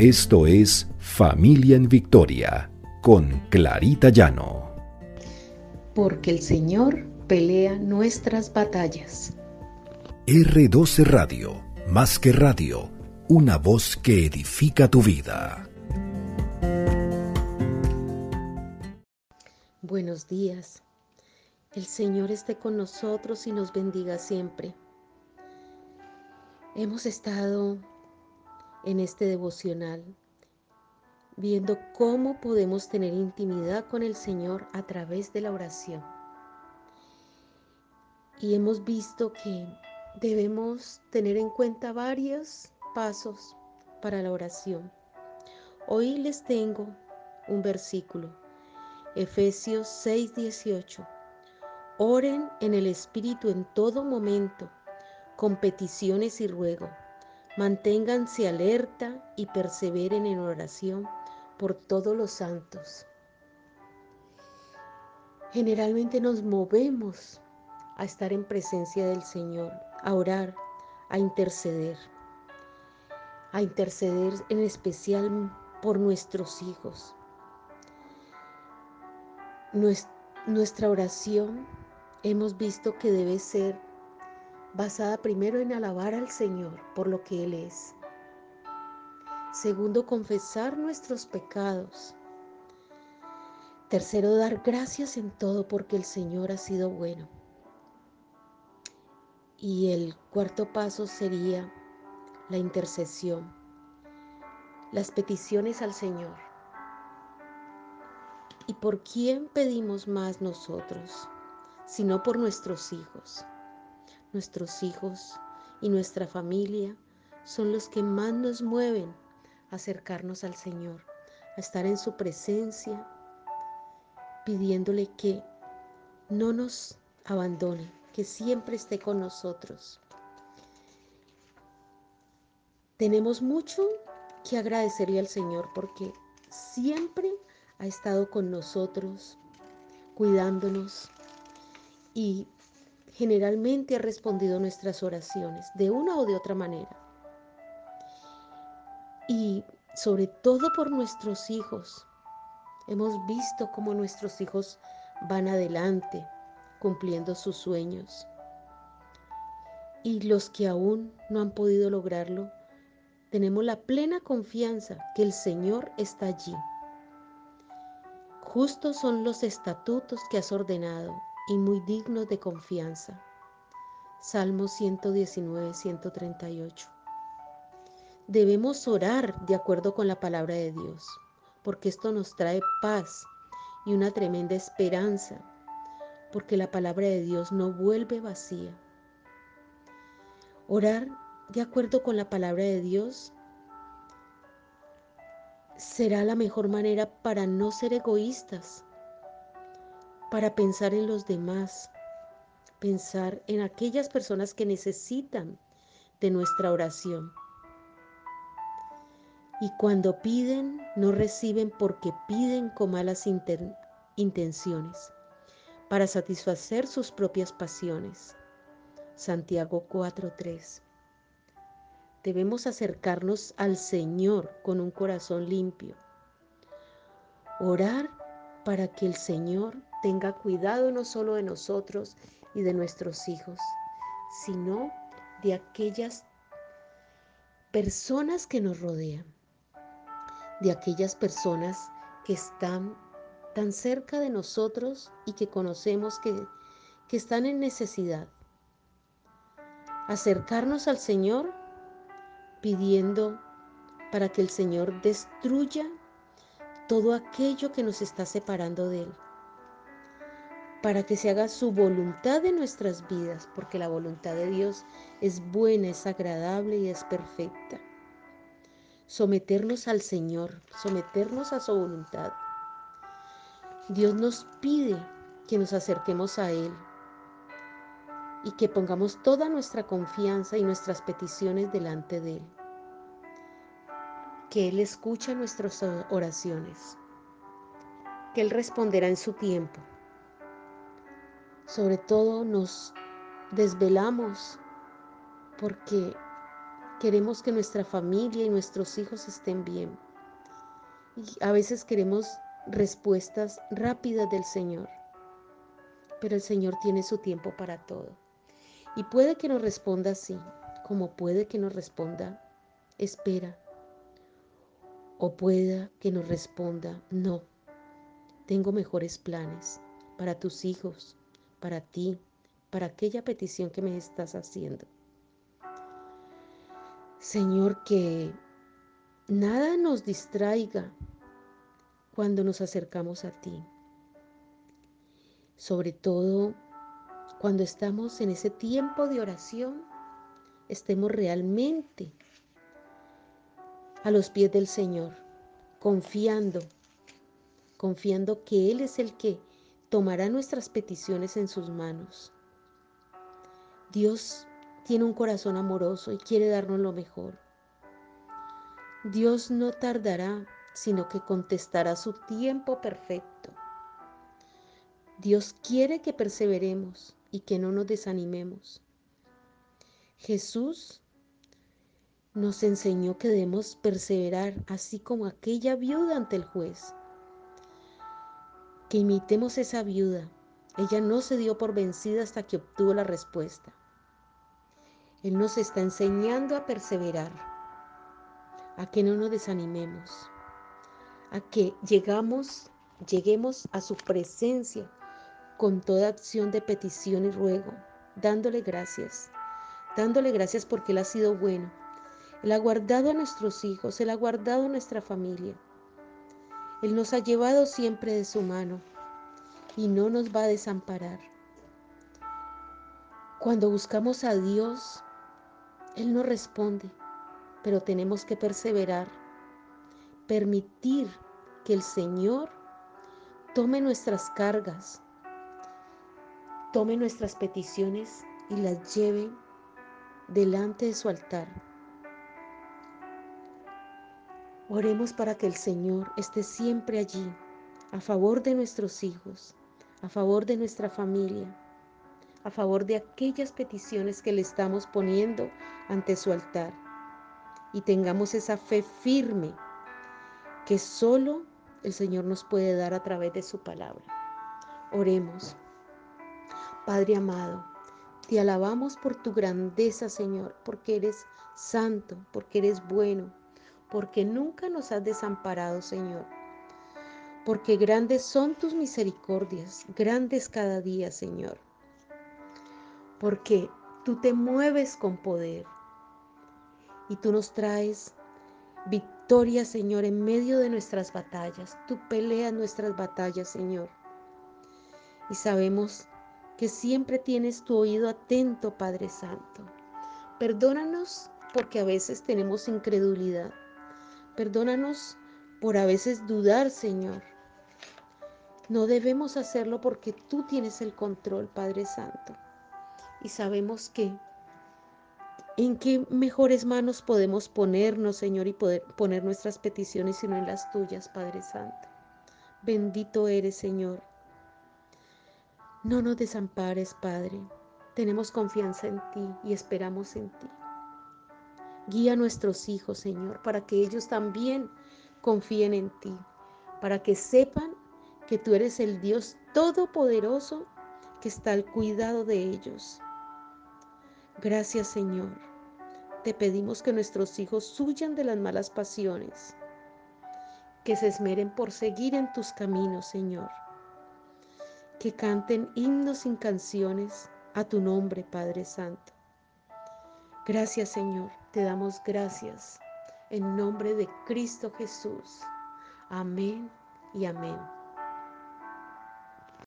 Esto es Familia en Victoria con Clarita Llano. Porque el Señor pelea nuestras batallas. R12 Radio, más que radio, una voz que edifica tu vida. Buenos días. El Señor esté con nosotros y nos bendiga siempre. Hemos estado en este devocional viendo cómo podemos tener intimidad con el Señor a través de la oración. Y hemos visto que debemos tener en cuenta varios pasos para la oración. Hoy les tengo un versículo, Efesios 6:18. Oren en el Espíritu en todo momento, con peticiones y ruego. Manténganse alerta y perseveren en oración por todos los santos. Generalmente nos movemos a estar en presencia del Señor, a orar, a interceder, a interceder en especial por nuestros hijos. Nuestra oración hemos visto que debe ser basada primero en alabar al Señor por lo que Él es. Segundo, confesar nuestros pecados. Tercero, dar gracias en todo porque el Señor ha sido bueno. Y el cuarto paso sería la intercesión, las peticiones al Señor. ¿Y por quién pedimos más nosotros? sino por nuestros hijos. Nuestros hijos y nuestra familia son los que más nos mueven a acercarnos al Señor, a estar en su presencia, pidiéndole que no nos abandone, que siempre esté con nosotros. Tenemos mucho que agradecerle al Señor porque siempre ha estado con nosotros, cuidándonos, y generalmente ha respondido nuestras oraciones de una o de otra manera. Y sobre todo por nuestros hijos. Hemos visto cómo nuestros hijos van adelante cumpliendo sus sueños. Y los que aún no han podido lograrlo, tenemos la plena confianza que el Señor está allí. Justos son los estatutos que has ordenado y muy digno de confianza. Salmo 119, 138. Debemos orar de acuerdo con la palabra de Dios, porque esto nos trae paz y una tremenda esperanza, porque la palabra de Dios no vuelve vacía. Orar de acuerdo con la palabra de Dios será la mejor manera para no ser egoístas, para pensar en los demás, pensar en aquellas personas que necesitan de nuestra oración. Y cuando piden, no reciben porque piden con malas intenciones, para satisfacer sus propias pasiones. Santiago 4:3. Debemos acercarnos al Señor con un corazón limpio. Orar para que el Señor tenga cuidado no solo de nosotros y de nuestros hijos, sino de aquellas personas que nos rodean, de aquellas personas que están tan cerca de nosotros y que conocemos que, que están en necesidad. Acercarnos al Señor pidiendo para que el Señor destruya todo aquello que nos está separando de Él para que se haga su voluntad en nuestras vidas, porque la voluntad de Dios es buena, es agradable y es perfecta. Someternos al Señor, someternos a su voluntad. Dios nos pide que nos acerquemos a Él y que pongamos toda nuestra confianza y nuestras peticiones delante de Él. Que Él escucha nuestras oraciones, que Él responderá en su tiempo sobre todo nos desvelamos porque queremos que nuestra familia y nuestros hijos estén bien. Y a veces queremos respuestas rápidas del Señor, pero el Señor tiene su tiempo para todo. Y puede que nos responda así, como puede que nos responda, espera, o pueda que nos responda, no, tengo mejores planes para tus hijos, para ti, para aquella petición que me estás haciendo. Señor, que nada nos distraiga cuando nos acercamos a ti. Sobre todo cuando estamos en ese tiempo de oración, estemos realmente a los pies del Señor, confiando, confiando que Él es el que tomará nuestras peticiones en sus manos. Dios tiene un corazón amoroso y quiere darnos lo mejor. Dios no tardará sino que contestará su tiempo perfecto. Dios quiere que perseveremos y que no nos desanimemos. Jesús nos enseñó que debemos perseverar, así como aquella viuda ante el juez. Que imitemos esa viuda. Ella no se dio por vencida hasta que obtuvo la respuesta. Él nos está enseñando a perseverar, a que no nos desanimemos a que llegamos, lleguemos a su presencia con toda acción de petición y ruego, dándole gracias, dándole gracias porque Él ha sido bueno. Él ha guardado a nuestros hijos, Él ha guardado a nuestra familia. Él nos ha llevado siempre de su mano y no nos va a desamparar. Cuando buscamos a Dios, Él nos responde, pero tenemos que perseverar permitir que el Señor tome nuestras cargas, tome nuestras peticiones y las lleve delante de su altar. Oremos para que el Señor esté siempre allí, a favor de nuestros hijos, a favor de nuestra familia, a favor de aquellas peticiones que le estamos poniendo ante su altar. Y tengamos esa fe firme que solo el Señor nos puede dar a través de su palabra. Oremos. Padre amado, te alabamos por tu grandeza, Señor, porque eres santo, porque eres bueno, porque nunca nos has desamparado, Señor. Porque grandes son tus misericordias, grandes cada día, Señor. Porque tú te mueves con poder y tú nos traes victoria, Señor, en medio de nuestras batallas. Tú peleas nuestras batallas, Señor. Y sabemos que siempre tienes tu oído atento, Padre Santo. Perdónanos porque a veces tenemos incredulidad. Perdónanos por a veces dudar, Señor. No debemos hacerlo porque tú tienes el control, Padre Santo. Y sabemos que ¿En qué mejores manos podemos ponernos, Señor, y poder poner nuestras peticiones sino en las tuyas, Padre Santo? Bendito eres, Señor. No nos desampares, Padre. Tenemos confianza en ti y esperamos en ti. Guía a nuestros hijos, Señor, para que ellos también confíen en ti, para que sepan que tú eres el Dios todopoderoso que está al cuidado de ellos. Gracias, Señor. Te pedimos que nuestros hijos huyan de las malas pasiones, que se esmeren por seguir en tus caminos, Señor, que canten himnos y canciones a tu nombre, Padre Santo. Gracias, Señor, te damos gracias en nombre de Cristo Jesús. Amén y amén.